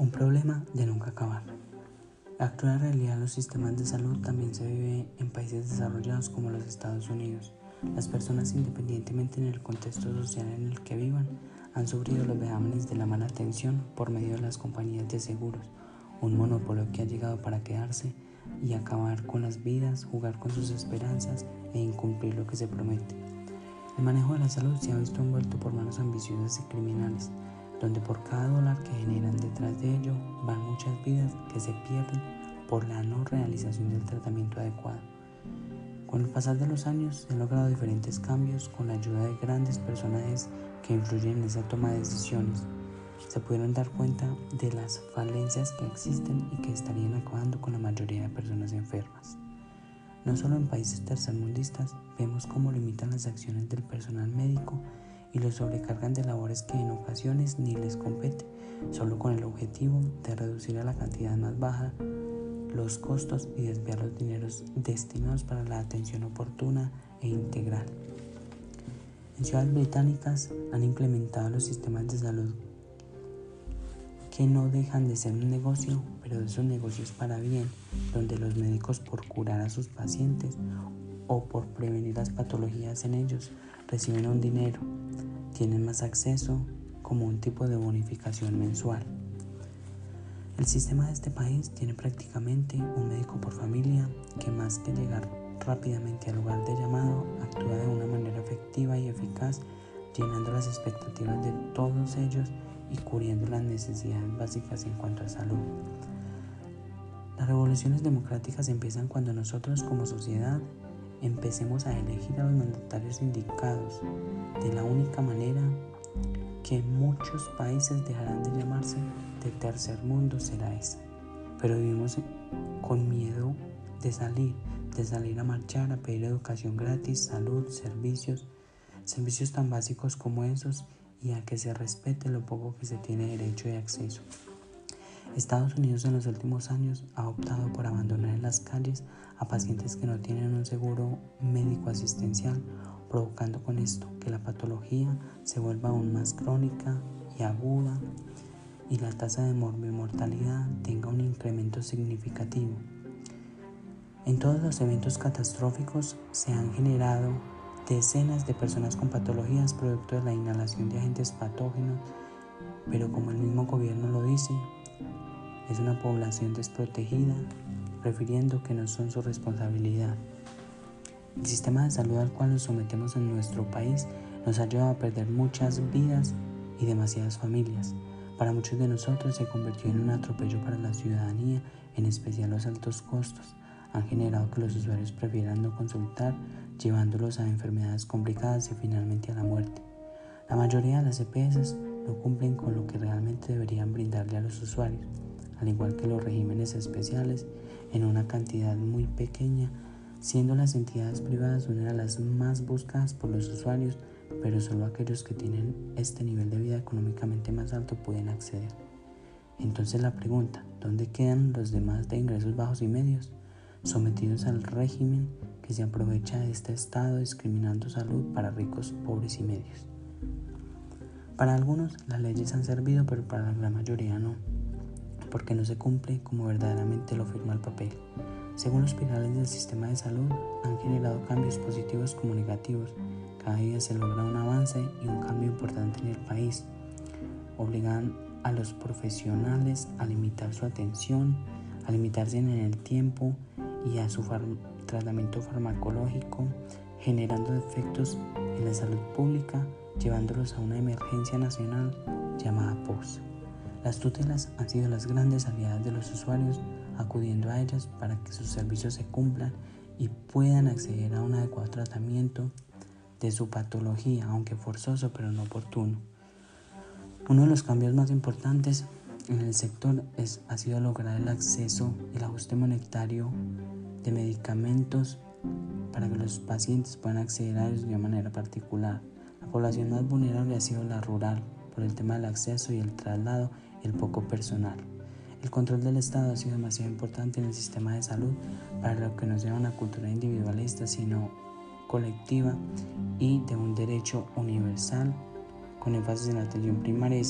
Un problema de nunca acabar. La actual realidad de los sistemas de salud también se vive en países desarrollados como los Estados Unidos. Las personas, independientemente en el contexto social en el que vivan, han sufrido los vejámenes de la mala atención por medio de las compañías de seguros, un monopolio que ha llegado para quedarse y acabar con las vidas, jugar con sus esperanzas e incumplir lo que se promete. El manejo de la salud se ha visto envuelto por manos ambiciosas y criminales, donde por cada dólar que generan detrás de ello van muchas vidas que se pierden por la no realización del tratamiento adecuado. Con el pasar de los años se han logrado diferentes cambios con la ayuda de grandes personajes que influyen en esa toma de decisiones. Se pudieron dar cuenta de las falencias que existen y que estarían acabando con la mayoría de personas enfermas. No solo en países tercermundistas vemos cómo limitan las acciones del personal médico y los sobrecargan de labores que en ocasiones ni les compete, solo con el objetivo de reducir a la cantidad más baja los costos y desviar los dineros destinados para la atención oportuna e integral. En ciudades británicas han implementado los sistemas de salud que no dejan de ser un negocio, pero esos negocios para bien, donde los médicos por curar a sus pacientes o por prevenir las patologías en ellos reciben un dinero tienen más acceso como un tipo de bonificación mensual. El sistema de este país tiene prácticamente un médico por familia que más que llegar rápidamente al lugar de llamado, actúa de una manera efectiva y eficaz, llenando las expectativas de todos ellos y cubriendo las necesidades básicas en cuanto a salud. Las revoluciones democráticas empiezan cuando nosotros como sociedad empecemos a elegir a los mandatarios indicados. De la única manera que muchos países dejarán de llamarse de tercer mundo será esa. Pero vivimos con miedo de salir, de salir a marchar, a pedir educación gratis, salud, servicios, servicios tan básicos como esos y a que se respete lo poco que se tiene derecho y acceso. Estados Unidos en los últimos años ha optado por abandonar en las calles a pacientes que no tienen un seguro médico asistencial, provocando con esto que la patología se vuelva aún más crónica y aguda y la tasa de mortalidad tenga un incremento significativo. En todos los eventos catastróficos se han generado decenas de personas con patologías producto de la inhalación de agentes patógenos, pero como el mismo gobierno lo dice, es una población desprotegida, prefiriendo que no son su responsabilidad. El sistema de salud al cual nos sometemos en nuestro país nos ha llevado a perder muchas vidas y demasiadas familias. Para muchos de nosotros se convirtió en un atropello para la ciudadanía, en especial los altos costos. Han generado que los usuarios prefieran no consultar, llevándolos a enfermedades complicadas y finalmente a la muerte. La mayoría de las EPS no cumplen con lo que realmente deberían brindarle a los usuarios al igual que los regímenes especiales, en una cantidad muy pequeña, siendo las entidades privadas una de las más buscadas por los usuarios, pero solo aquellos que tienen este nivel de vida económicamente más alto pueden acceder. Entonces la pregunta, ¿dónde quedan los demás de ingresos bajos y medios? Sometidos al régimen que se aprovecha de este estado discriminando salud para ricos, pobres y medios. Para algunos las leyes han servido, pero para la mayoría no porque no se cumple como verdaderamente lo firma el papel. Según los pilares del sistema de salud, han generado cambios positivos como negativos. Cada día se logra un avance y un cambio importante en el país. Obligan a los profesionales a limitar su atención, a limitarse en el tiempo y a su tratamiento farmacológico, generando efectos en la salud pública, llevándolos a una emergencia nacional llamada POS. Las tutelas han sido las grandes aliadas de los usuarios, acudiendo a ellas para que sus servicios se cumplan y puedan acceder a un adecuado tratamiento de su patología, aunque forzoso pero no oportuno. Uno de los cambios más importantes en el sector es, ha sido lograr el acceso y el ajuste monetario de medicamentos para que los pacientes puedan acceder a ellos de manera particular. La población más vulnerable ha sido la rural por el tema del acceso y el traslado el poco personal. El control del Estado ha sido demasiado importante en el sistema de salud para lo que no sea una cultura individualista, sino colectiva y de un derecho universal con énfasis en la atención primaria.